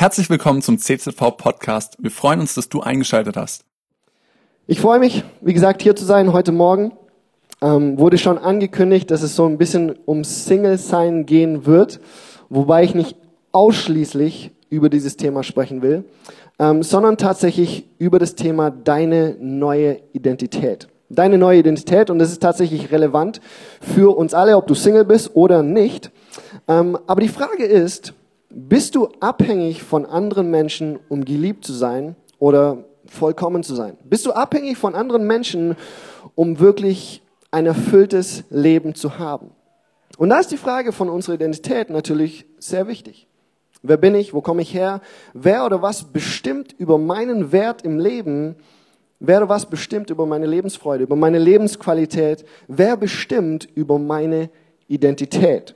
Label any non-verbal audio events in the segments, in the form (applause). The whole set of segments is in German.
Herzlich willkommen zum CZV Podcast. Wir freuen uns, dass du eingeschaltet hast. Ich freue mich, wie gesagt, hier zu sein heute Morgen. Ähm, wurde schon angekündigt, dass es so ein bisschen um Single-Sein gehen wird, wobei ich nicht ausschließlich über dieses Thema sprechen will, ähm, sondern tatsächlich über das Thema deine neue Identität. Deine neue Identität und das ist tatsächlich relevant für uns alle, ob du Single bist oder nicht. Ähm, aber die Frage ist, bist du abhängig von anderen Menschen, um geliebt zu sein oder vollkommen zu sein? Bist du abhängig von anderen Menschen, um wirklich ein erfülltes Leben zu haben? Und da ist die Frage von unserer Identität natürlich sehr wichtig. Wer bin ich? Wo komme ich her? Wer oder was bestimmt über meinen Wert im Leben? Wer oder was bestimmt über meine Lebensfreude, über meine Lebensqualität? Wer bestimmt über meine Identität?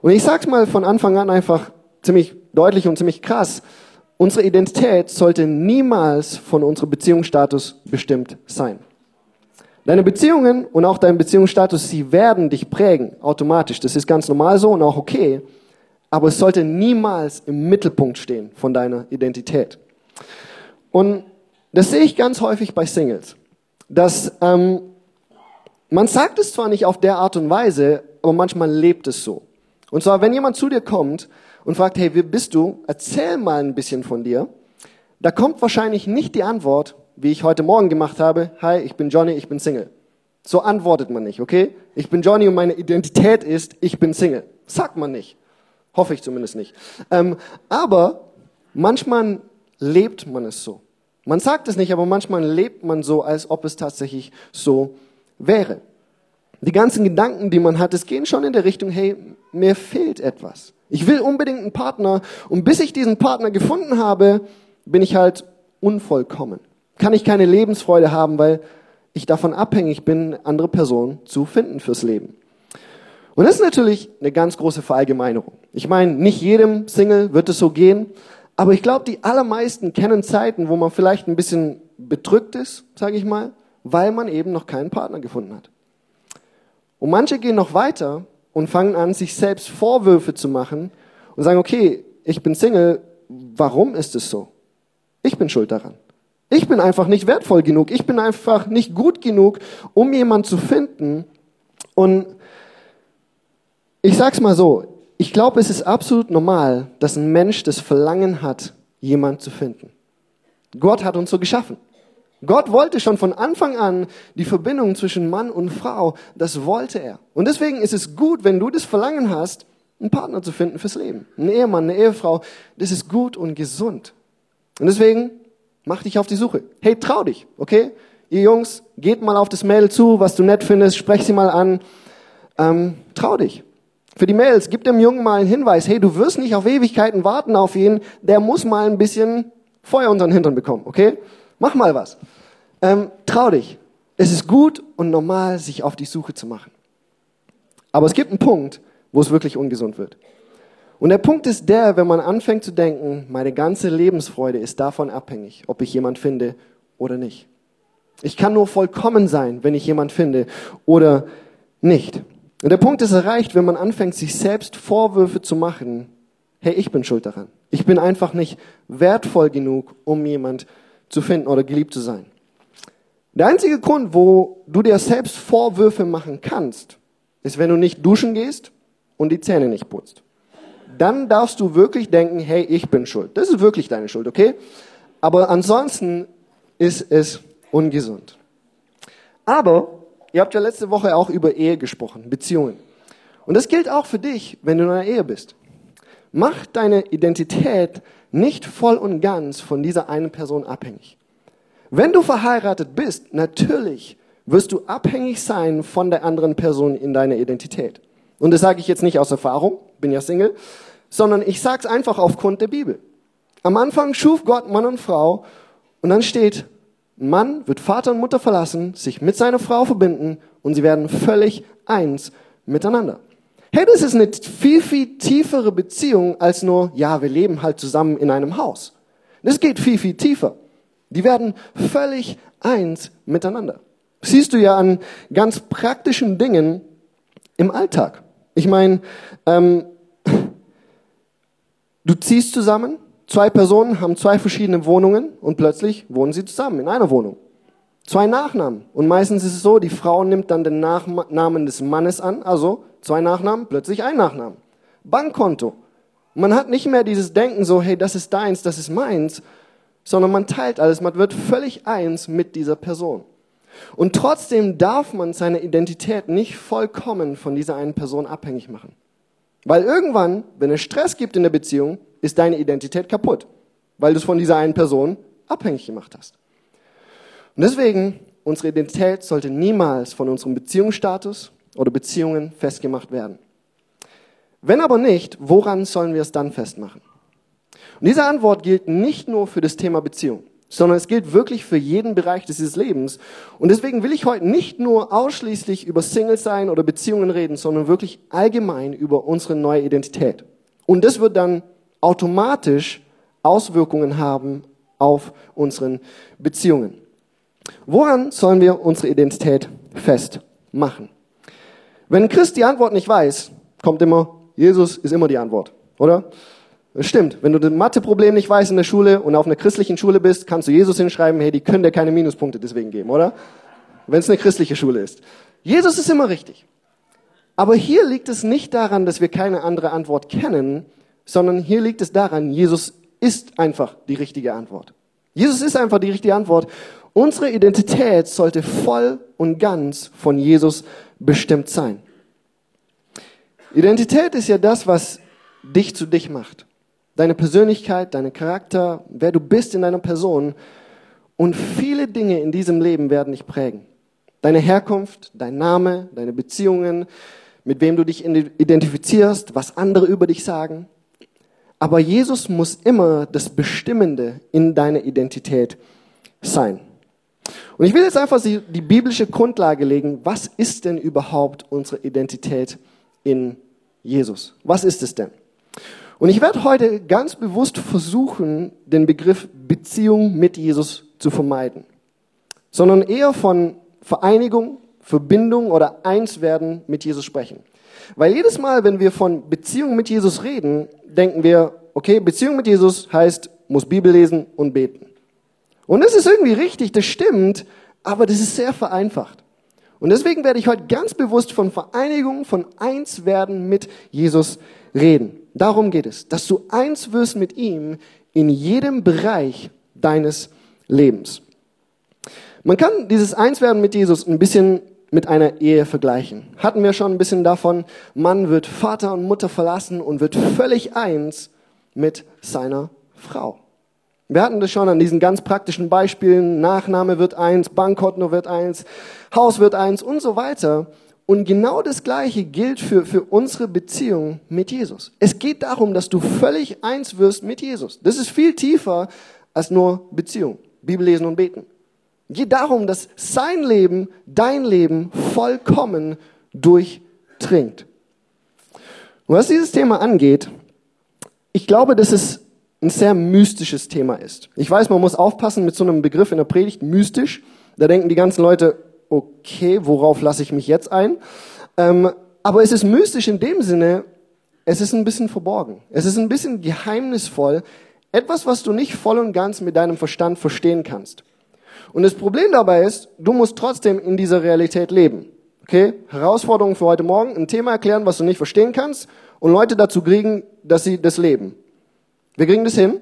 Und ich sag's mal von Anfang an einfach ziemlich deutlich und ziemlich krass. Unsere Identität sollte niemals von unserem Beziehungsstatus bestimmt sein. Deine Beziehungen und auch dein Beziehungsstatus, sie werden dich prägen, automatisch. Das ist ganz normal so und auch okay. Aber es sollte niemals im Mittelpunkt stehen von deiner Identität. Und das sehe ich ganz häufig bei Singles. Dass ähm, man sagt es zwar nicht auf der Art und Weise, aber manchmal lebt es so. Und zwar, wenn jemand zu dir kommt und fragt, hey, wie bist du? Erzähl mal ein bisschen von dir. Da kommt wahrscheinlich nicht die Antwort, wie ich heute Morgen gemacht habe, hi, ich bin Johnny, ich bin Single. So antwortet man nicht, okay? Ich bin Johnny und meine Identität ist, ich bin Single. Sagt man nicht. Hoffe ich zumindest nicht. Ähm, aber manchmal lebt man es so. Man sagt es nicht, aber manchmal lebt man so, als ob es tatsächlich so wäre. Die ganzen Gedanken, die man hat, es gehen schon in der Richtung, hey, mir fehlt etwas. Ich will unbedingt einen Partner und bis ich diesen Partner gefunden habe, bin ich halt unvollkommen. Kann ich keine Lebensfreude haben, weil ich davon abhängig bin, andere Personen zu finden fürs Leben. Und das ist natürlich eine ganz große Verallgemeinerung. Ich meine, nicht jedem Single wird es so gehen, aber ich glaube, die allermeisten kennen Zeiten, wo man vielleicht ein bisschen bedrückt ist, sage ich mal, weil man eben noch keinen Partner gefunden hat. Und manche gehen noch weiter und fangen an, sich selbst Vorwürfe zu machen und sagen, okay, ich bin Single, warum ist es so? Ich bin schuld daran. Ich bin einfach nicht wertvoll genug. Ich bin einfach nicht gut genug, um jemanden zu finden. Und ich sag's mal so, ich glaube, es ist absolut normal, dass ein Mensch das Verlangen hat, jemanden zu finden. Gott hat uns so geschaffen. Gott wollte schon von Anfang an die Verbindung zwischen Mann und Frau. Das wollte er. Und deswegen ist es gut, wenn du das Verlangen hast, einen Partner zu finden fürs Leben. Einen Ehemann, eine Ehefrau. Das ist gut und gesund. Und deswegen mach dich auf die Suche. Hey, trau dich, okay? Ihr Jungs, geht mal auf das Mail zu, was du nett findest, sprech sie mal an. Ähm, trau dich. Für die Mails, gib dem Jungen mal einen Hinweis. Hey, du wirst nicht auf Ewigkeiten warten auf ihn. Der muss mal ein bisschen Feuer unter den Hintern bekommen, okay? Mach mal was. Ähm, trau dich. Es ist gut und normal, sich auf die Suche zu machen. Aber es gibt einen Punkt, wo es wirklich ungesund wird. Und der Punkt ist der, wenn man anfängt zu denken, meine ganze Lebensfreude ist davon abhängig, ob ich jemand finde oder nicht. Ich kann nur vollkommen sein, wenn ich jemand finde oder nicht. Und der Punkt ist erreicht, wenn man anfängt, sich selbst Vorwürfe zu machen, hey, ich bin schuld daran. Ich bin einfach nicht wertvoll genug, um jemand zu finden oder geliebt zu sein. Der einzige Grund, wo du dir selbst Vorwürfe machen kannst, ist, wenn du nicht duschen gehst und die Zähne nicht putzt. Dann darfst du wirklich denken, hey, ich bin schuld. Das ist wirklich deine Schuld, okay? Aber ansonsten ist es ungesund. Aber ihr habt ja letzte Woche auch über Ehe gesprochen, Beziehungen. Und das gilt auch für dich, wenn du in einer Ehe bist. Mach deine Identität nicht voll und ganz von dieser einen Person abhängig. Wenn du verheiratet bist, natürlich wirst du abhängig sein von der anderen Person in deiner Identität. Und das sage ich jetzt nicht aus Erfahrung, bin ja Single, sondern ich sage es einfach aufgrund der Bibel. Am Anfang schuf Gott Mann und Frau und dann steht, Mann wird Vater und Mutter verlassen, sich mit seiner Frau verbinden und sie werden völlig eins miteinander. Hey, das ist eine viel, viel tiefere Beziehung als nur, ja, wir leben halt zusammen in einem Haus. Das geht viel, viel tiefer. Die werden völlig eins miteinander. siehst du ja an ganz praktischen Dingen im Alltag. Ich meine, ähm, du ziehst zusammen Zwei Personen haben zwei verschiedene Wohnungen und plötzlich wohnen sie zusammen in einer Wohnung. Zwei Nachnamen. Und meistens ist es so, die Frau nimmt dann den Nachnamen des Mannes an, also zwei Nachnamen, plötzlich ein Nachnamen. Bankkonto. Man hat nicht mehr dieses Denken so, hey, das ist deins, das ist meins, sondern man teilt alles, man wird völlig eins mit dieser Person. Und trotzdem darf man seine Identität nicht vollkommen von dieser einen Person abhängig machen. Weil irgendwann, wenn es Stress gibt in der Beziehung, ist deine Identität kaputt, weil du es von dieser einen Person abhängig gemacht hast. Und deswegen, unsere Identität sollte niemals von unserem Beziehungsstatus oder Beziehungen festgemacht werden. Wenn aber nicht, woran sollen wir es dann festmachen? Und diese Antwort gilt nicht nur für das Thema Beziehung, sondern es gilt wirklich für jeden Bereich dieses Lebens. Und deswegen will ich heute nicht nur ausschließlich über Singles sein oder Beziehungen reden, sondern wirklich allgemein über unsere neue Identität. Und das wird dann automatisch Auswirkungen haben auf unseren Beziehungen. Woran sollen wir unsere Identität festmachen? Wenn ein Christ die Antwort nicht weiß, kommt immer, Jesus ist immer die Antwort, oder? Das stimmt. Wenn du das Matheproblem nicht weißt in der Schule und auf einer christlichen Schule bist, kannst du Jesus hinschreiben, hey, die können dir keine Minuspunkte deswegen geben, oder? Wenn es eine christliche Schule ist. Jesus ist immer richtig. Aber hier liegt es nicht daran, dass wir keine andere Antwort kennen, sondern hier liegt es daran, Jesus ist einfach die richtige Antwort. Jesus ist einfach die richtige Antwort. Unsere Identität sollte voll und ganz von Jesus bestimmt sein. Identität ist ja das, was dich zu dich macht. Deine Persönlichkeit, deine Charakter, wer du bist in deiner Person. Und viele Dinge in diesem Leben werden dich prägen. Deine Herkunft, dein Name, deine Beziehungen, mit wem du dich identifizierst, was andere über dich sagen. Aber Jesus muss immer das Bestimmende in deiner Identität sein. Und ich will jetzt einfach die biblische Grundlage legen. Was ist denn überhaupt unsere Identität in Jesus? Was ist es denn? Und ich werde heute ganz bewusst versuchen, den Begriff Beziehung mit Jesus zu vermeiden, sondern eher von Vereinigung, Verbindung oder Einswerden mit Jesus sprechen. Weil jedes Mal, wenn wir von Beziehung mit Jesus reden, denken wir, okay, Beziehung mit Jesus heißt, muss Bibel lesen und beten. Und das ist irgendwie richtig, das stimmt, aber das ist sehr vereinfacht. Und deswegen werde ich heute ganz bewusst von Vereinigung, von Einswerden mit Jesus reden. Darum geht es, dass du eins wirst mit ihm in jedem Bereich deines Lebens. Man kann dieses Einswerden mit Jesus ein bisschen mit einer Ehe vergleichen. Hatten wir schon ein bisschen davon, Mann wird Vater und Mutter verlassen und wird völlig eins mit seiner Frau. Wir hatten das schon an diesen ganz praktischen Beispielen. Nachname wird eins, Bankkonto wird eins, Haus wird eins und so weiter. Und genau das Gleiche gilt für, für unsere Beziehung mit Jesus. Es geht darum, dass du völlig eins wirst mit Jesus. Das ist viel tiefer als nur Beziehung, Bibel lesen und beten. Es geht darum, dass sein Leben dein Leben vollkommen durchdringt. Und was dieses Thema angeht, ich glaube, dass es ein sehr mystisches Thema ist. Ich weiß, man muss aufpassen mit so einem Begriff in der Predigt, mystisch. Da denken die ganzen Leute, okay, worauf lasse ich mich jetzt ein? Ähm, aber es ist mystisch in dem Sinne, es ist ein bisschen verborgen. Es ist ein bisschen geheimnisvoll. Etwas, was du nicht voll und ganz mit deinem Verstand verstehen kannst. Und das Problem dabei ist, du musst trotzdem in dieser Realität leben. Okay? Herausforderung für heute Morgen, ein Thema erklären, was du nicht verstehen kannst und Leute dazu kriegen, dass sie das leben. Wir kriegen das hin.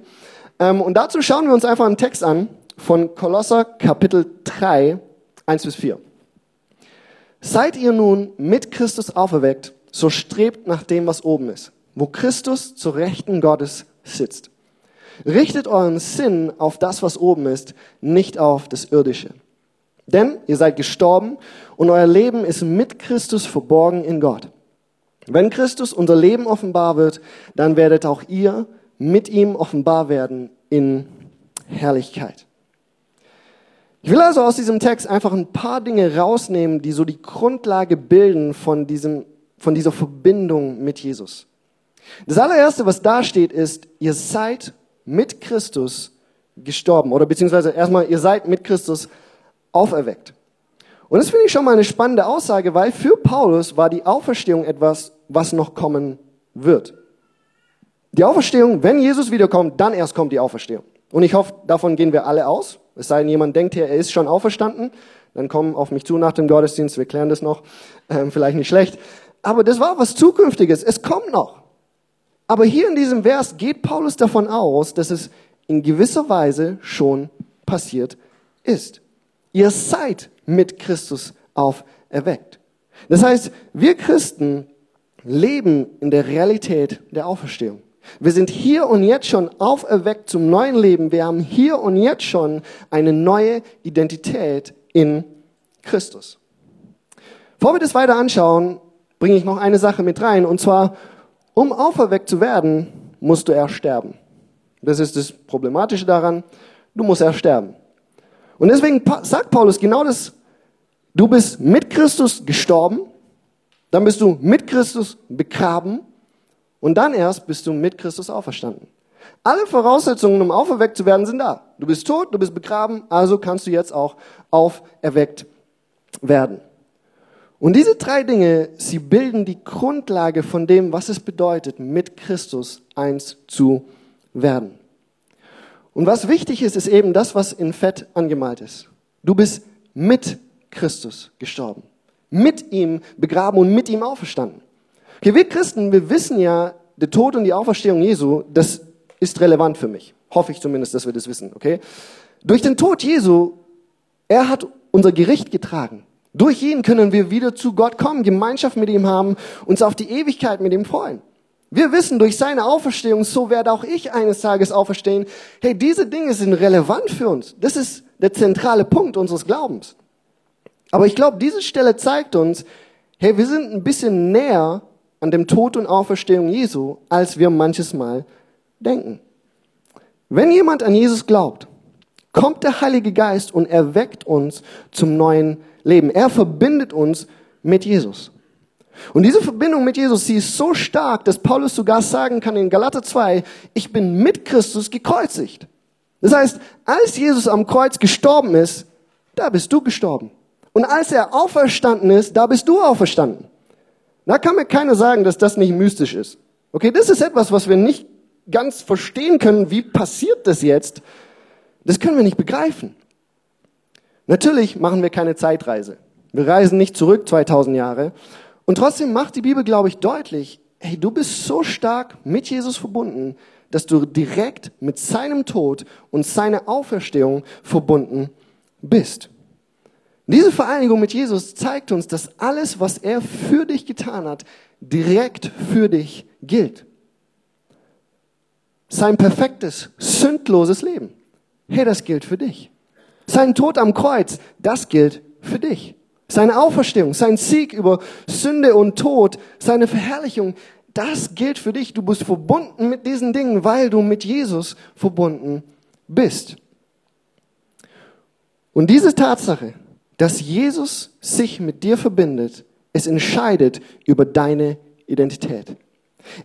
Ähm, und dazu schauen wir uns einfach einen Text an von Kolosser Kapitel 3, 1 bis 4. Seid ihr nun mit Christus auferweckt, so strebt nach dem, was oben ist, wo Christus zur Rechten Gottes sitzt. Richtet euren Sinn auf das, was oben ist, nicht auf das Irdische. Denn ihr seid gestorben und euer Leben ist mit Christus verborgen in Gott. Wenn Christus unser Leben offenbar wird, dann werdet auch ihr mit ihm offenbar werden in Herrlichkeit. Ich will also aus diesem Text einfach ein paar Dinge rausnehmen, die so die Grundlage bilden von, diesem, von dieser Verbindung mit Jesus. Das allererste, was da steht, ist, ihr seid mit Christus gestorben oder beziehungsweise erstmal, ihr seid mit Christus auferweckt. Und das finde ich schon mal eine spannende Aussage, weil für Paulus war die Auferstehung etwas, was noch kommen wird. Die Auferstehung, wenn Jesus wiederkommt, dann erst kommt die Auferstehung. Und ich hoffe, davon gehen wir alle aus. Es sei denn, jemand denkt hier, er ist schon auferstanden. Dann komm auf mich zu nach dem Gottesdienst, wir klären das noch. Ähm, vielleicht nicht schlecht. Aber das war was Zukünftiges. Es kommt noch. Aber hier in diesem Vers geht Paulus davon aus, dass es in gewisser Weise schon passiert ist. Ihr seid mit Christus auferweckt. Das heißt, wir Christen leben in der Realität der Auferstehung. Wir sind hier und jetzt schon auferweckt zum neuen Leben. Wir haben hier und jetzt schon eine neue Identität in Christus. Bevor wir das weiter anschauen, bringe ich noch eine Sache mit rein. Und zwar, um auferweckt zu werden, musst du erst sterben. Das ist das Problematische daran. Du musst erst sterben. Und deswegen sagt Paulus genau das. Du bist mit Christus gestorben, dann bist du mit Christus begraben und dann erst bist du mit Christus auferstanden. Alle Voraussetzungen, um auferweckt zu werden, sind da. Du bist tot, du bist begraben, also kannst du jetzt auch auferweckt werden. Und diese drei Dinge, sie bilden die Grundlage von dem, was es bedeutet, mit Christus eins zu werden. Und was wichtig ist, ist eben das, was in Fett angemalt ist. Du bist mit Christus gestorben, mit ihm begraben und mit ihm auferstanden. Okay, wir Christen, wir wissen ja, der Tod und die Auferstehung Jesu, das ist relevant für mich. Hoffe ich zumindest, dass wir das wissen, okay? Durch den Tod Jesu, er hat unser Gericht getragen. Durch ihn können wir wieder zu Gott kommen, Gemeinschaft mit ihm haben, uns auf die Ewigkeit mit ihm freuen. Wir wissen durch seine Auferstehung, so werde auch ich eines Tages auferstehen. Hey, diese Dinge sind relevant für uns. Das ist der zentrale Punkt unseres Glaubens. Aber ich glaube, diese Stelle zeigt uns, hey, wir sind ein bisschen näher an dem Tod und Auferstehung Jesu, als wir manches Mal denken. Wenn jemand an Jesus glaubt, kommt der Heilige Geist und erweckt uns zum neuen Leben. Er verbindet uns mit Jesus. Und diese Verbindung mit Jesus, sie ist so stark, dass Paulus sogar sagen kann in Galater 2, ich bin mit Christus gekreuzigt. Das heißt, als Jesus am Kreuz gestorben ist, da bist du gestorben. Und als er auferstanden ist, da bist du auferstanden. Da kann mir keiner sagen, dass das nicht mystisch ist. Okay, das ist etwas, was wir nicht ganz verstehen können. Wie passiert das jetzt? Das können wir nicht begreifen. Natürlich machen wir keine Zeitreise. Wir reisen nicht zurück 2000 Jahre. Und trotzdem macht die Bibel, glaube ich, deutlich, hey, du bist so stark mit Jesus verbunden, dass du direkt mit seinem Tod und seiner Auferstehung verbunden bist. Diese Vereinigung mit Jesus zeigt uns, dass alles, was er für dich getan hat, direkt für dich gilt. Sein perfektes, sündloses Leben. Hey, das gilt für dich. Sein Tod am Kreuz, das gilt für dich. Seine Auferstehung, sein Sieg über Sünde und Tod, seine Verherrlichung, das gilt für dich. Du bist verbunden mit diesen Dingen, weil du mit Jesus verbunden bist. Und diese Tatsache, dass Jesus sich mit dir verbindet, es entscheidet über deine Identität.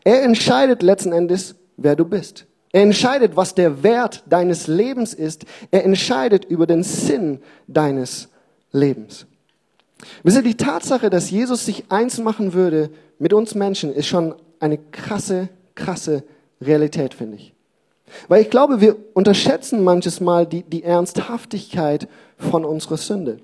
Er entscheidet letzten Endes, wer du bist. Er entscheidet, was der Wert deines Lebens ist. Er entscheidet über den Sinn deines Lebens. Wisst ihr, die Tatsache, dass Jesus sich eins machen würde mit uns Menschen, ist schon eine krasse, krasse Realität, finde ich. Weil ich glaube, wir unterschätzen manches Mal die, die Ernsthaftigkeit von unserer Sünde.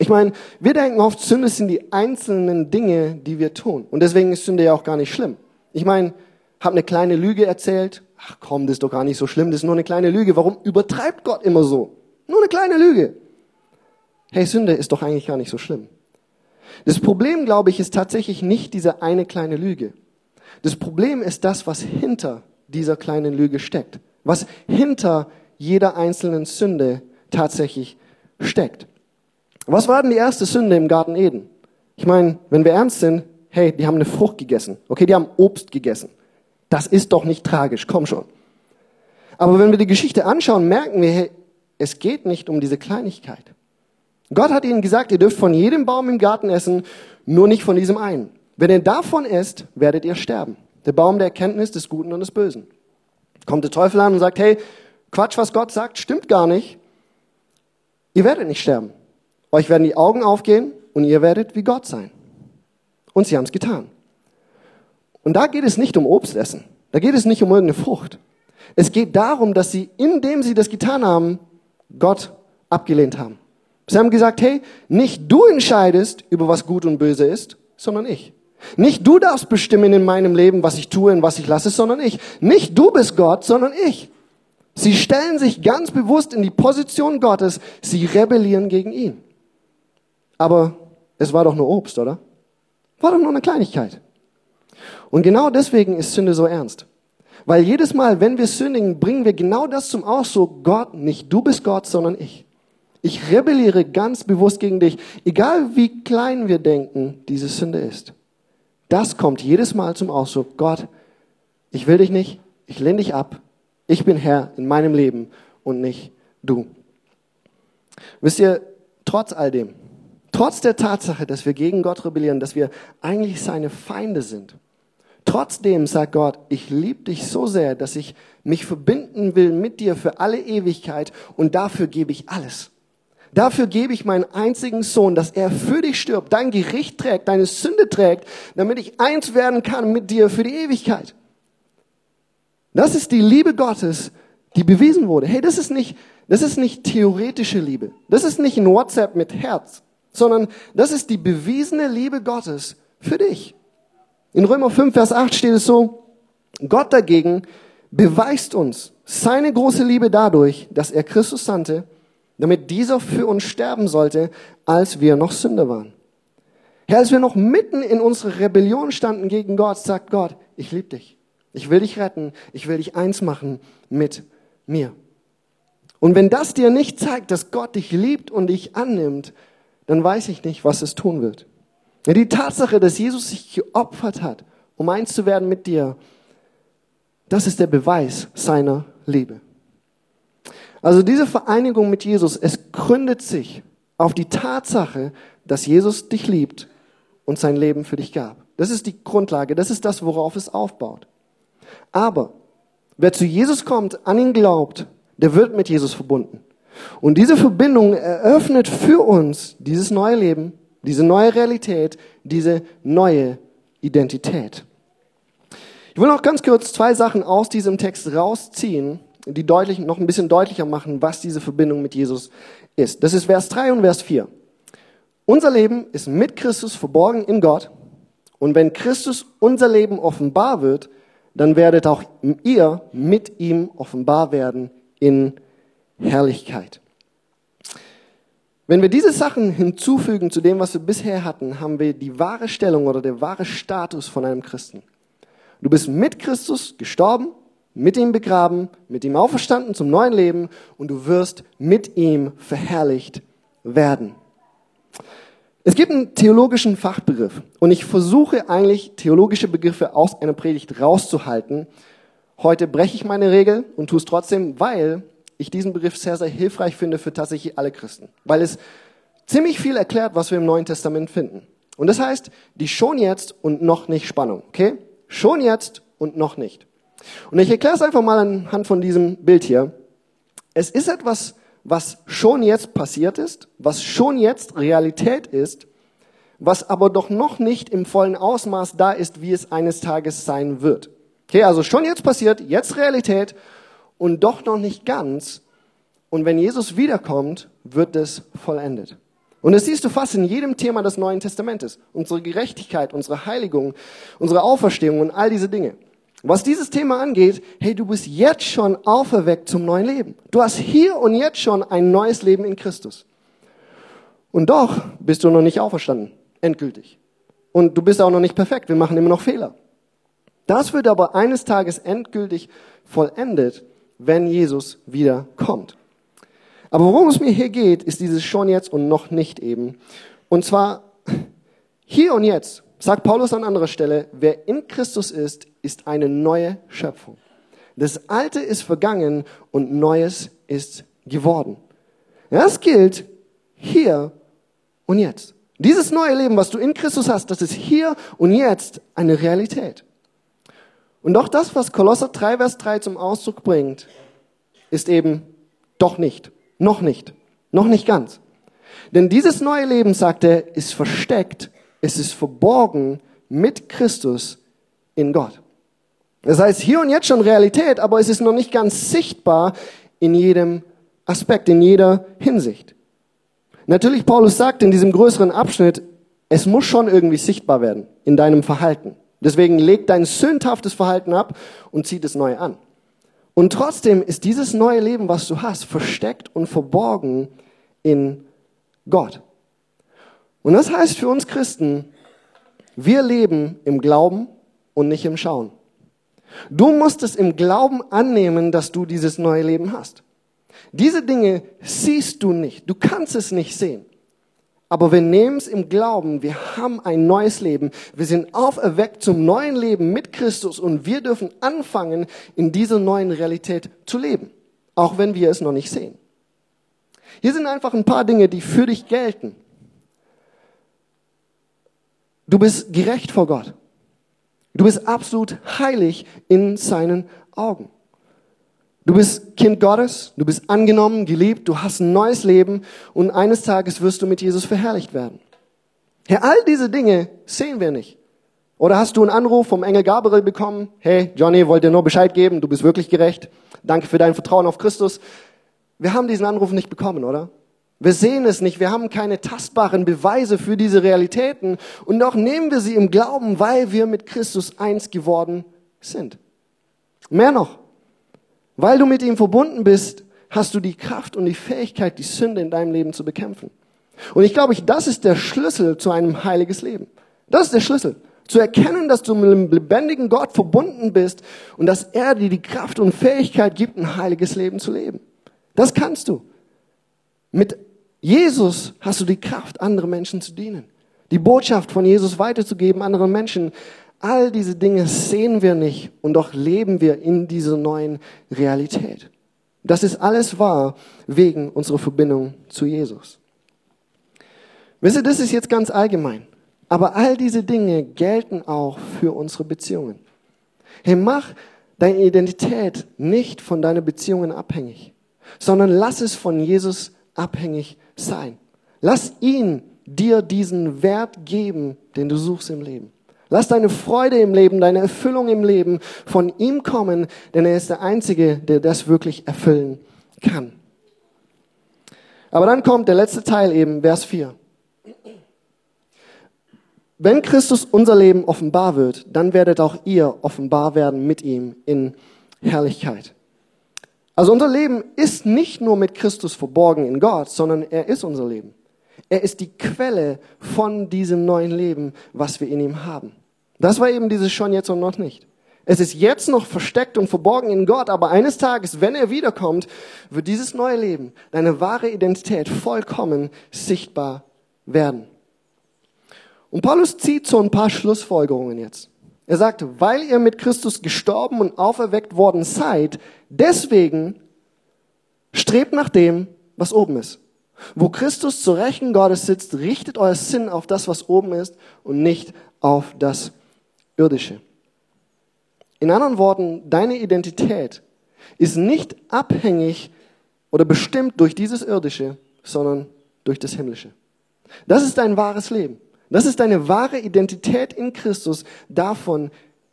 Ich meine, wir denken oft, Sünde sind die einzelnen Dinge, die wir tun. Und deswegen ist Sünde ja auch gar nicht schlimm. Ich meine, hab eine kleine Lüge erzählt. Ach komm, das ist doch gar nicht so schlimm, das ist nur eine kleine Lüge. Warum übertreibt Gott immer so? Nur eine kleine Lüge. Hey, Sünde ist doch eigentlich gar nicht so schlimm. Das Problem, glaube ich, ist tatsächlich nicht diese eine kleine Lüge. Das Problem ist das, was hinter dieser kleinen Lüge steckt. Was hinter jeder einzelnen Sünde tatsächlich steckt. Was war denn die erste Sünde im Garten Eden? Ich meine, wenn wir ernst sind, hey, die haben eine Frucht gegessen. Okay, die haben Obst gegessen. Das ist doch nicht tragisch, komm schon. Aber wenn wir die Geschichte anschauen, merken wir, hey, es geht nicht um diese Kleinigkeit. Gott hat ihnen gesagt, ihr dürft von jedem Baum im Garten essen, nur nicht von diesem einen. Wenn ihr davon esst, werdet ihr sterben. Der Baum der Erkenntnis des Guten und des Bösen. Kommt der Teufel an und sagt, hey, Quatsch, was Gott sagt, stimmt gar nicht. Ihr werdet nicht sterben. Euch werden die Augen aufgehen und ihr werdet wie Gott sein. Und sie haben es getan. Und da geht es nicht um Obstessen. Da geht es nicht um irgendeine Frucht. Es geht darum, dass sie, indem sie das getan haben, Gott abgelehnt haben. Sie haben gesagt, hey, nicht du entscheidest über was gut und böse ist, sondern ich. Nicht du darfst bestimmen in meinem Leben, was ich tue und was ich lasse, sondern ich. Nicht du bist Gott, sondern ich. Sie stellen sich ganz bewusst in die Position Gottes, sie rebellieren gegen ihn. Aber es war doch nur Obst, oder? War doch nur eine Kleinigkeit. Und genau deswegen ist Sünde so ernst. Weil jedes Mal, wenn wir sündigen, bringen wir genau das zum Ausdruck, Gott, nicht du bist Gott, sondern ich. Ich rebelliere ganz bewusst gegen dich, egal wie klein wir denken, diese Sünde ist. Das kommt jedes Mal zum Ausdruck, Gott, ich will dich nicht, ich lehne dich ab, ich bin Herr in meinem Leben und nicht du. Wisst ihr, trotz all dem, trotz der Tatsache, dass wir gegen Gott rebellieren, dass wir eigentlich seine Feinde sind, Trotzdem sagt Gott, ich liebe dich so sehr, dass ich mich verbinden will mit dir für alle Ewigkeit und dafür gebe ich alles. Dafür gebe ich meinen einzigen Sohn, dass er für dich stirbt, dein Gericht trägt, deine Sünde trägt, damit ich eins werden kann mit dir für die Ewigkeit. Das ist die Liebe Gottes, die bewiesen wurde. Hey, das ist nicht, das ist nicht theoretische Liebe. Das ist nicht ein WhatsApp mit Herz, sondern das ist die bewiesene Liebe Gottes für dich. In Römer 5, Vers 8 steht es so, Gott dagegen beweist uns seine große Liebe dadurch, dass er Christus sandte, damit dieser für uns sterben sollte, als wir noch Sünder waren. Herr, als wir noch mitten in unserer Rebellion standen gegen Gott, sagt Gott, ich liebe dich. Ich will dich retten. Ich will dich eins machen mit mir. Und wenn das dir nicht zeigt, dass Gott dich liebt und dich annimmt, dann weiß ich nicht, was es tun wird. Die Tatsache, dass Jesus sich geopfert hat, um eins zu werden mit dir, das ist der Beweis seiner Liebe. Also diese Vereinigung mit Jesus, es gründet sich auf die Tatsache, dass Jesus dich liebt und sein Leben für dich gab. Das ist die Grundlage, das ist das, worauf es aufbaut. Aber wer zu Jesus kommt, an ihn glaubt, der wird mit Jesus verbunden. Und diese Verbindung eröffnet für uns dieses neue Leben, diese neue Realität, diese neue Identität. Ich will noch ganz kurz zwei Sachen aus diesem Text rausziehen, die deutlich, noch ein bisschen deutlicher machen, was diese Verbindung mit Jesus ist. Das ist Vers 3 und Vers 4. Unser Leben ist mit Christus verborgen in Gott. Und wenn Christus unser Leben offenbar wird, dann werdet auch ihr mit ihm offenbar werden in Herrlichkeit. Wenn wir diese Sachen hinzufügen zu dem, was wir bisher hatten, haben wir die wahre Stellung oder der wahre Status von einem Christen. Du bist mit Christus gestorben, mit ihm begraben, mit ihm auferstanden zum neuen Leben und du wirst mit ihm verherrlicht werden. Es gibt einen theologischen Fachbegriff und ich versuche eigentlich theologische Begriffe aus einer Predigt rauszuhalten. Heute breche ich meine Regel und tue es trotzdem, weil ich diesen Begriff sehr, sehr hilfreich finde für tatsächlich alle Christen, weil es ziemlich viel erklärt, was wir im Neuen Testament finden. Und das heißt, die schon jetzt und noch nicht Spannung, okay? Schon jetzt und noch nicht. Und ich erkläre es einfach mal anhand von diesem Bild hier. Es ist etwas, was schon jetzt passiert ist, was schon jetzt Realität ist, was aber doch noch nicht im vollen Ausmaß da ist, wie es eines Tages sein wird. Okay, also schon jetzt passiert, jetzt Realität und doch noch nicht ganz. Und wenn Jesus wiederkommt, wird es vollendet. Und das siehst du fast in jedem Thema des Neuen Testamentes. Unsere Gerechtigkeit, unsere Heiligung, unsere Auferstehung und all diese Dinge. Was dieses Thema angeht, hey, du bist jetzt schon auferweckt zum neuen Leben. Du hast hier und jetzt schon ein neues Leben in Christus. Und doch bist du noch nicht auferstanden, endgültig. Und du bist auch noch nicht perfekt, wir machen immer noch Fehler. Das wird aber eines Tages endgültig vollendet wenn Jesus wieder kommt. Aber worum es mir hier geht, ist dieses schon jetzt und noch nicht eben. Und zwar hier und jetzt, sagt Paulus an anderer Stelle, wer in Christus ist, ist eine neue Schöpfung. Das Alte ist vergangen und Neues ist geworden. Das gilt hier und jetzt. Dieses neue Leben, was du in Christus hast, das ist hier und jetzt eine Realität. Und doch das, was Kolosser 3, Vers 3 zum Ausdruck bringt, ist eben doch nicht, noch nicht, noch nicht ganz. Denn dieses neue Leben, sagt er, ist versteckt, es ist verborgen mit Christus in Gott. Das heißt, hier und jetzt schon Realität, aber es ist noch nicht ganz sichtbar in jedem Aspekt, in jeder Hinsicht. Natürlich, Paulus sagt in diesem größeren Abschnitt, es muss schon irgendwie sichtbar werden in deinem Verhalten. Deswegen leg dein sündhaftes Verhalten ab und zieh das Neue an. Und trotzdem ist dieses neue Leben, was du hast, versteckt und verborgen in Gott. Und das heißt für uns Christen, wir leben im Glauben und nicht im Schauen. Du musst es im Glauben annehmen, dass du dieses neue Leben hast. Diese Dinge siehst du nicht. Du kannst es nicht sehen. Aber wir nehmen es im Glauben. Wir haben ein neues Leben. Wir sind auferweckt zum neuen Leben mit Christus und wir dürfen anfangen, in dieser neuen Realität zu leben. Auch wenn wir es noch nicht sehen. Hier sind einfach ein paar Dinge, die für dich gelten. Du bist gerecht vor Gott. Du bist absolut heilig in seinen Augen. Du bist Kind Gottes, du bist angenommen, geliebt, du hast ein neues Leben und eines Tages wirst du mit Jesus verherrlicht werden. Ja, all diese Dinge sehen wir nicht. Oder hast du einen Anruf vom Engel Gabriel bekommen? Hey, Johnny, wollte dir nur Bescheid geben, du bist wirklich gerecht. Danke für dein Vertrauen auf Christus. Wir haben diesen Anruf nicht bekommen, oder? Wir sehen es nicht, wir haben keine tastbaren Beweise für diese Realitäten und doch nehmen wir sie im Glauben, weil wir mit Christus eins geworden sind. Mehr noch, weil du mit ihm verbunden bist, hast du die Kraft und die Fähigkeit, die Sünde in deinem Leben zu bekämpfen. Und ich glaube, das ist der Schlüssel zu einem heiliges Leben. Das ist der Schlüssel. Zu erkennen, dass du mit dem lebendigen Gott verbunden bist und dass er dir die Kraft und Fähigkeit gibt, ein heiliges Leben zu leben. Das kannst du. Mit Jesus hast du die Kraft, andere Menschen zu dienen. Die Botschaft von Jesus weiterzugeben anderen Menschen. All diese Dinge sehen wir nicht und doch leben wir in dieser neuen Realität. Das ist alles wahr wegen unserer Verbindung zu Jesus. Wisst ihr, das ist jetzt ganz allgemein. Aber all diese Dinge gelten auch für unsere Beziehungen. Hey, mach deine Identität nicht von deinen Beziehungen abhängig, sondern lass es von Jesus abhängig sein. Lass ihn dir diesen Wert geben, den du suchst im Leben. Lass deine Freude im Leben, deine Erfüllung im Leben von ihm kommen, denn er ist der Einzige, der das wirklich erfüllen kann. Aber dann kommt der letzte Teil eben, Vers 4. Wenn Christus unser Leben offenbar wird, dann werdet auch ihr offenbar werden mit ihm in Herrlichkeit. Also unser Leben ist nicht nur mit Christus verborgen in Gott, sondern er ist unser Leben. Er ist die Quelle von diesem neuen Leben, was wir in ihm haben. Das war eben dieses schon jetzt und noch nicht. Es ist jetzt noch versteckt und verborgen in Gott, aber eines Tages, wenn er wiederkommt, wird dieses neue Leben, deine wahre Identität vollkommen sichtbar werden. Und Paulus zieht so ein paar Schlussfolgerungen jetzt. Er sagt, weil ihr mit Christus gestorben und auferweckt worden seid, deswegen strebt nach dem, was oben ist. Wo Christus zur Rechten Gottes sitzt, richtet euer Sinn auf das, was oben ist und nicht auf das Irdische. In anderen Worten, deine Identität ist nicht abhängig oder bestimmt durch dieses Irdische, sondern durch das Himmlische. Das ist dein wahres Leben. Das ist deine wahre Identität in Christus. Davon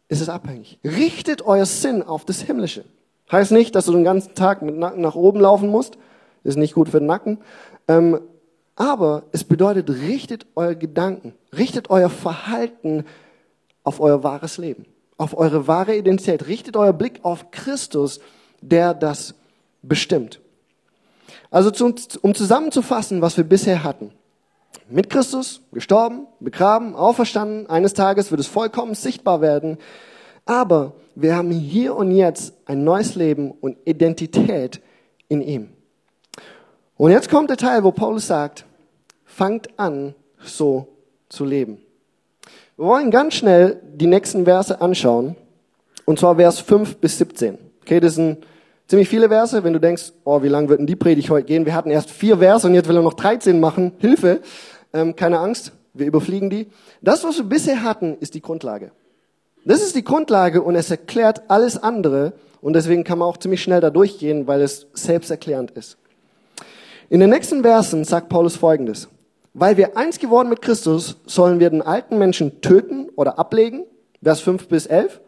ist es abhängig. Richtet euer Sinn auf das Himmlische. Heißt nicht, dass du den ganzen Tag mit Nacken nach oben laufen musst. Ist nicht gut für den Nacken. Ähm, aber es bedeutet, richtet euer Gedanken, richtet euer Verhalten auf euer wahres Leben, auf eure wahre Identität. Richtet euer Blick auf Christus, der das bestimmt. Also zum, um zusammenzufassen, was wir bisher hatten mit Christus, gestorben, begraben, auferstanden. Eines Tages wird es vollkommen sichtbar werden. Aber wir haben hier und jetzt ein neues Leben und Identität in ihm. Und jetzt kommt der Teil, wo Paulus sagt, fangt an, so zu leben. Wir wollen ganz schnell die nächsten Verse anschauen. Und zwar Vers 5 bis 17. Okay, das sind ziemlich viele Verse. Wenn du denkst, oh, wie lang wird denn die Predigt heute gehen? Wir hatten erst vier Verse und jetzt will er noch 13 machen. (laughs) Hilfe. Ähm, keine Angst, wir überfliegen die. Das, was wir bisher hatten, ist die Grundlage. Das ist die Grundlage und es erklärt alles andere und deswegen kann man auch ziemlich schnell da durchgehen, weil es selbsterklärend ist. In den nächsten Versen sagt Paulus Folgendes. Weil wir eins geworden mit Christus, sollen wir den alten Menschen töten oder ablegen, Vers 5 bis 11,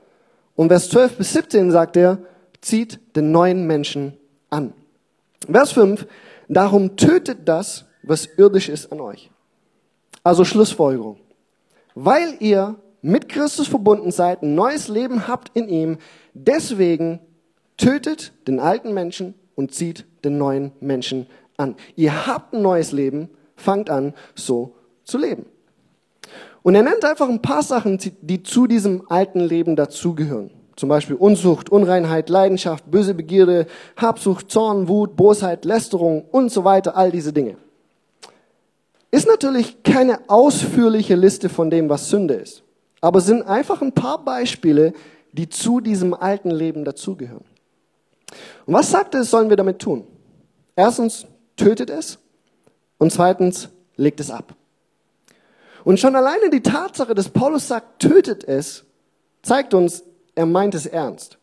Und Vers 12 bis 17 sagt er, zieht den neuen Menschen an. Vers 5, darum tötet das, was irdisch ist an euch. Also Schlussfolgerung. Weil ihr mit Christus verbunden seid, ein neues Leben habt in ihm, deswegen tötet den alten Menschen und zieht den neuen Menschen an. Ihr habt ein neues Leben, fangt an, so zu leben. Und er nennt einfach ein paar Sachen, die zu diesem alten Leben dazugehören. Zum Beispiel Unzucht, Unreinheit, Leidenschaft, böse Begierde, Habsucht, Zorn, Wut, Bosheit, Lästerung und so weiter, all diese Dinge. Ist natürlich keine ausführliche Liste von dem, was Sünde ist, aber sind einfach ein paar Beispiele, die zu diesem alten Leben dazugehören. Und was sagt es, sollen wir damit tun? Erstens, tötet es und zweitens, legt es ab. Und schon alleine die Tatsache, dass Paulus sagt, tötet es, zeigt uns, er meint es ernst.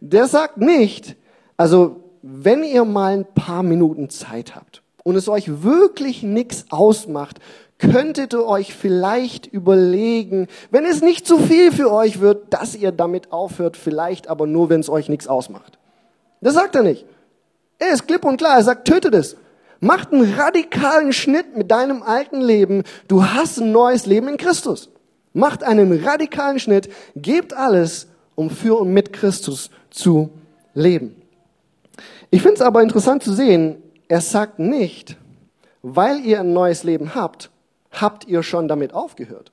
Der sagt nicht, also wenn ihr mal ein paar Minuten Zeit habt und es euch wirklich nichts ausmacht, könntet ihr euch vielleicht überlegen, wenn es nicht zu viel für euch wird, dass ihr damit aufhört, vielleicht aber nur, wenn es euch nichts ausmacht. Das sagt er nicht. Er ist klipp und klar, er sagt, tötet es. Macht einen radikalen Schnitt mit deinem alten Leben. Du hast ein neues Leben in Christus. Macht einen radikalen Schnitt, gebt alles, um für und mit Christus zu leben. Ich finde es aber interessant zu sehen, er sagt nicht, weil ihr ein neues Leben habt, habt ihr schon damit aufgehört.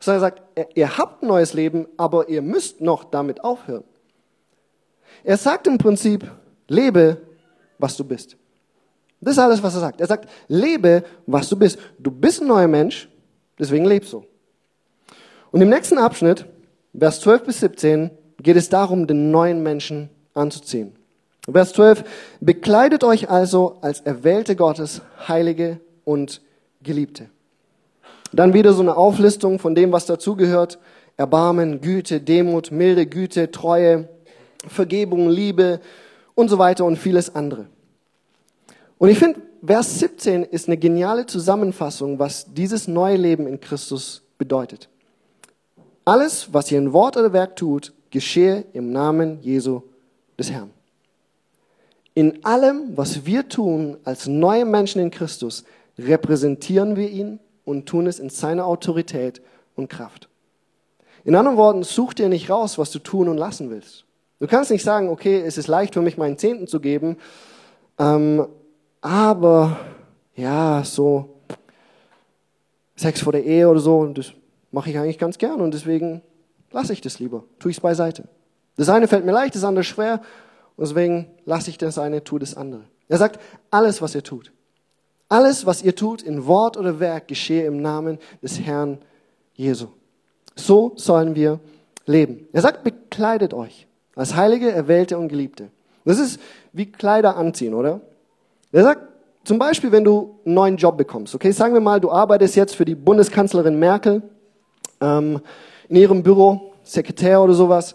Sondern er sagt, ihr habt ein neues Leben, aber ihr müsst noch damit aufhören. Er sagt im Prinzip, lebe, was du bist. Das ist alles, was er sagt. Er sagt, lebe, was du bist. Du bist ein neuer Mensch, deswegen lebst du. Und im nächsten Abschnitt, Vers 12 bis 17, geht es darum, den neuen Menschen anzuziehen. Vers 12, bekleidet euch also als Erwählte Gottes, Heilige und Geliebte. Dann wieder so eine Auflistung von dem, was dazugehört. Erbarmen, Güte, Demut, Milde, Güte, Treue, Vergebung, Liebe und so weiter und vieles andere. Und ich finde, Vers 17 ist eine geniale Zusammenfassung, was dieses neue Leben in Christus bedeutet. Alles, was ihr in Wort oder Werk tut, geschehe im Namen Jesu des Herrn. In allem, was wir tun als neue Menschen in Christus, repräsentieren wir ihn und tun es in seiner Autorität und Kraft. In anderen Worten, such dir nicht raus, was du tun und lassen willst. Du kannst nicht sagen, okay, es ist leicht für mich, meinen Zehnten zu geben, ähm, aber ja, so Sex vor der Ehe oder so, das mache ich eigentlich ganz gern und deswegen lasse ich das lieber, tue ich es beiseite. Das eine fällt mir leicht, das andere schwer und deswegen lasse ich das eine, tue das andere. Er sagt, alles, was ihr tut, alles, was ihr tut in Wort oder Werk, geschehe im Namen des Herrn Jesu. So sollen wir leben. Er sagt, bekleidet euch als Heilige, Erwählte und Geliebte. Das ist wie Kleider anziehen, oder? Er sagt, zum Beispiel, wenn du einen neuen Job bekommst, okay, sagen wir mal, du arbeitest jetzt für die Bundeskanzlerin Merkel ähm, in ihrem Büro, Sekretär oder sowas,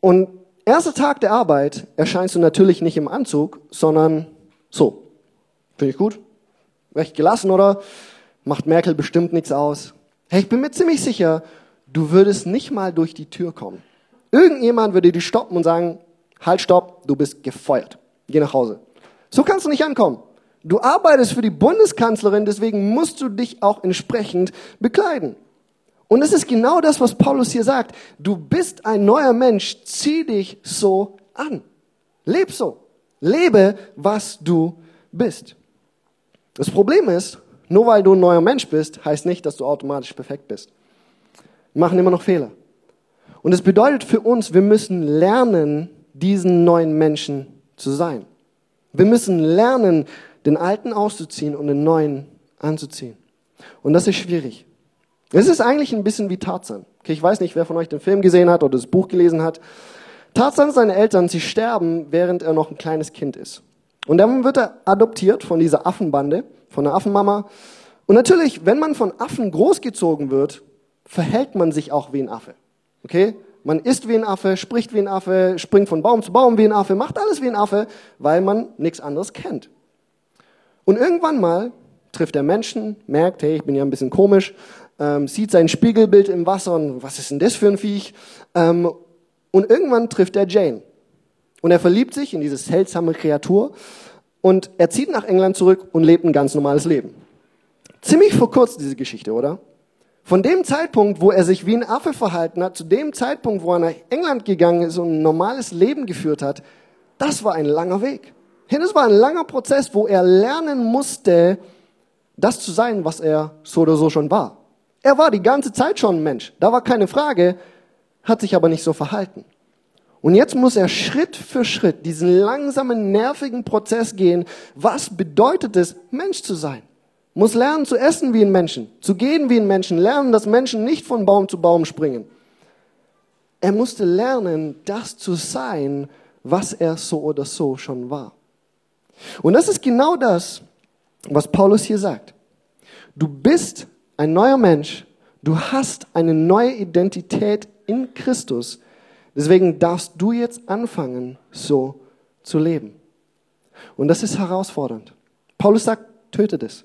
und erster Tag der Arbeit erscheinst du natürlich nicht im Anzug, sondern so. Finde ich gut. Recht gelassen, oder? Macht Merkel bestimmt nichts aus. Hey, ich bin mir ziemlich sicher, du würdest nicht mal durch die Tür kommen. Irgendjemand würde dich stoppen und sagen, halt, stopp, du bist gefeuert. Geh nach Hause. So kannst du nicht ankommen. Du arbeitest für die Bundeskanzlerin, deswegen musst du dich auch entsprechend bekleiden. Und es ist genau das, was Paulus hier sagt. Du bist ein neuer Mensch, zieh dich so an. Leb so. Lebe, was du bist. Das Problem ist, nur weil du ein neuer Mensch bist, heißt nicht, dass du automatisch perfekt bist. Wir machen immer noch Fehler. Und es bedeutet für uns, wir müssen lernen, diesen neuen Menschen zu sein. Wir müssen lernen, den alten auszuziehen und den neuen anzuziehen. Und das ist schwierig. Es ist eigentlich ein bisschen wie Tarzan. Okay, ich weiß nicht, wer von euch den Film gesehen hat oder das Buch gelesen hat. Tarzan, seine Eltern, sie sterben, während er noch ein kleines Kind ist. Und dann wird er adoptiert von dieser Affenbande, von der Affenmama. Und natürlich, wenn man von Affen großgezogen wird, verhält man sich auch wie ein Affe. Okay? Man isst wie ein Affe, spricht wie ein Affe, springt von Baum zu Baum wie ein Affe, macht alles wie ein Affe, weil man nichts anderes kennt. Und irgendwann mal trifft der Menschen, merkt, hey, ich bin ja ein bisschen komisch, ähm, sieht sein Spiegelbild im Wasser und was ist denn das für ein Viech? Ähm, Und irgendwann trifft er Jane. Und er verliebt sich in diese seltsame Kreatur und er zieht nach England zurück und lebt ein ganz normales Leben. Ziemlich vor kurz diese Geschichte, oder? Von dem Zeitpunkt, wo er sich wie ein Affe verhalten hat, zu dem Zeitpunkt, wo er nach England gegangen ist und ein normales Leben geführt hat, das war ein langer Weg. Das war ein langer Prozess, wo er lernen musste, das zu sein, was er so oder so schon war. Er war die ganze Zeit schon ein Mensch, da war keine Frage, hat sich aber nicht so verhalten. Und jetzt muss er Schritt für Schritt diesen langsamen, nervigen Prozess gehen. Was bedeutet es, Mensch zu sein? Muss lernen zu essen wie ein Menschen, zu gehen wie ein Menschen, lernen, dass Menschen nicht von Baum zu Baum springen. Er musste lernen, das zu sein, was er so oder so schon war. Und das ist genau das, was Paulus hier sagt. Du bist ein neuer Mensch, du hast eine neue Identität in Christus. Deswegen darfst du jetzt anfangen, so zu leben. Und das ist herausfordernd. Paulus sagt, tötet es.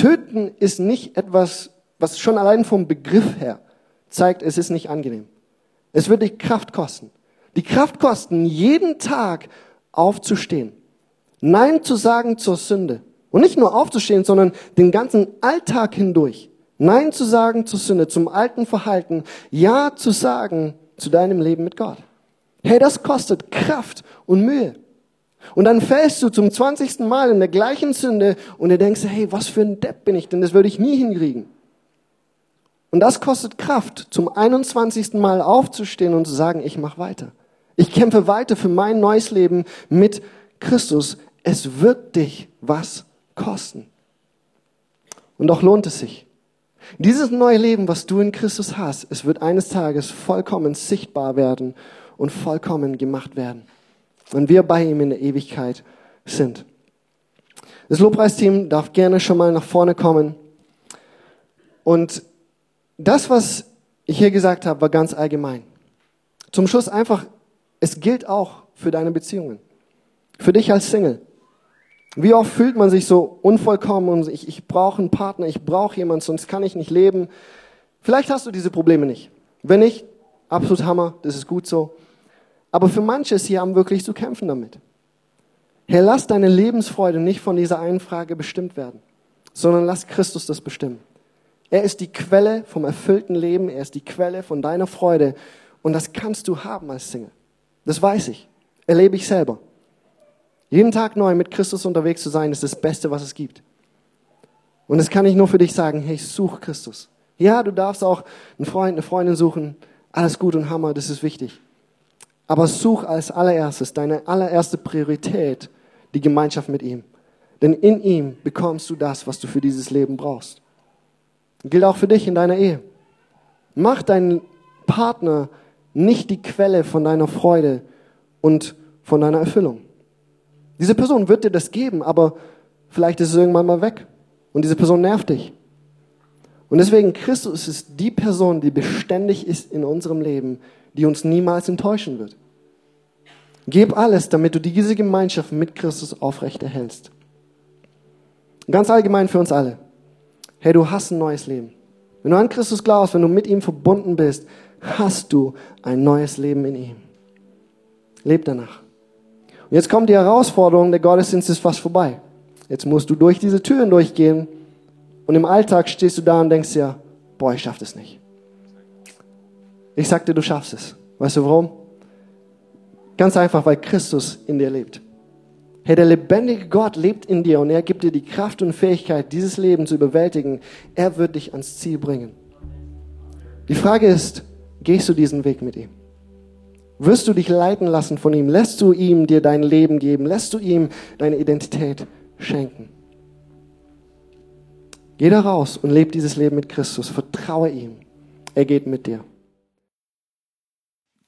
Töten ist nicht etwas, was schon allein vom Begriff her zeigt, es ist nicht angenehm. Es wird dich Kraft kosten. Die Kraft kosten, jeden Tag aufzustehen. Nein zu sagen zur Sünde. Und nicht nur aufzustehen, sondern den ganzen Alltag hindurch. Nein zu sagen zur Sünde, zum alten Verhalten. Ja zu sagen zu deinem Leben mit Gott. Hey, das kostet Kraft und Mühe. Und dann fällst du zum zwanzigsten Mal in der gleichen Sünde und du denkst, hey, was für ein Depp bin ich denn? Das würde ich nie hinkriegen. Und das kostet Kraft, zum 21. Mal aufzustehen und zu sagen, ich mache weiter. Ich kämpfe weiter für mein neues Leben mit Christus. Es wird dich was kosten. Und doch lohnt es sich. Dieses neue Leben, was du in Christus hast, es wird eines Tages vollkommen sichtbar werden und vollkommen gemacht werden, wenn wir bei ihm in der Ewigkeit sind. Das Lobpreisteam darf gerne schon mal nach vorne kommen. Und das, was ich hier gesagt habe, war ganz allgemein. Zum Schluss einfach, es gilt auch für deine Beziehungen. Für dich als Single. Wie oft fühlt man sich so unvollkommen und ich, ich brauche einen Partner, ich brauche jemanden, sonst kann ich nicht leben. Vielleicht hast du diese Probleme nicht. Wenn nicht, absolut Hammer, das ist gut so. Aber für manche hier haben wirklich zu kämpfen damit. Herr, lass deine Lebensfreude nicht von dieser einen Frage bestimmt werden, sondern lass Christus das bestimmen. Er ist die Quelle vom erfüllten Leben, er ist die Quelle von deiner Freude und das kannst du haben als Single. Das weiß ich, erlebe ich selber. Jeden Tag neu mit Christus unterwegs zu sein, ist das Beste, was es gibt. Und das kann ich nur für dich sagen, hey, such Christus. Ja, du darfst auch einen Freund, eine Freundin suchen. Alles gut und Hammer, das ist wichtig. Aber such als allererstes, deine allererste Priorität, die Gemeinschaft mit ihm. Denn in ihm bekommst du das, was du für dieses Leben brauchst. Gilt auch für dich in deiner Ehe. Mach deinen Partner nicht die Quelle von deiner Freude und von deiner Erfüllung. Diese Person wird dir das geben, aber vielleicht ist es irgendwann mal weg. Und diese Person nervt dich. Und deswegen, Christus ist die Person, die beständig ist in unserem Leben, die uns niemals enttäuschen wird. Gib alles, damit du diese Gemeinschaft mit Christus aufrechterhältst. Ganz allgemein für uns alle. Hey, du hast ein neues Leben. Wenn du an Christus glaubst, wenn du mit ihm verbunden bist, hast du ein neues Leben in ihm. Leb danach. Und jetzt kommt die Herausforderung, der Gottesdienst ist fast vorbei. Jetzt musst du durch diese Türen durchgehen und im Alltag stehst du da und denkst dir, boah, ich schaff das nicht. Ich sag dir, du schaffst es. Weißt du warum? Ganz einfach, weil Christus in dir lebt. Hey, der lebendige Gott lebt in dir und er gibt dir die Kraft und Fähigkeit, dieses Leben zu überwältigen. Er wird dich ans Ziel bringen. Die Frage ist, gehst du diesen Weg mit ihm? Wirst du dich leiten lassen von ihm? Lässt du ihm dir dein Leben geben? Lässt du ihm deine Identität schenken? Geh da raus und lebe dieses Leben mit Christus. Vertraue ihm. Er geht mit dir.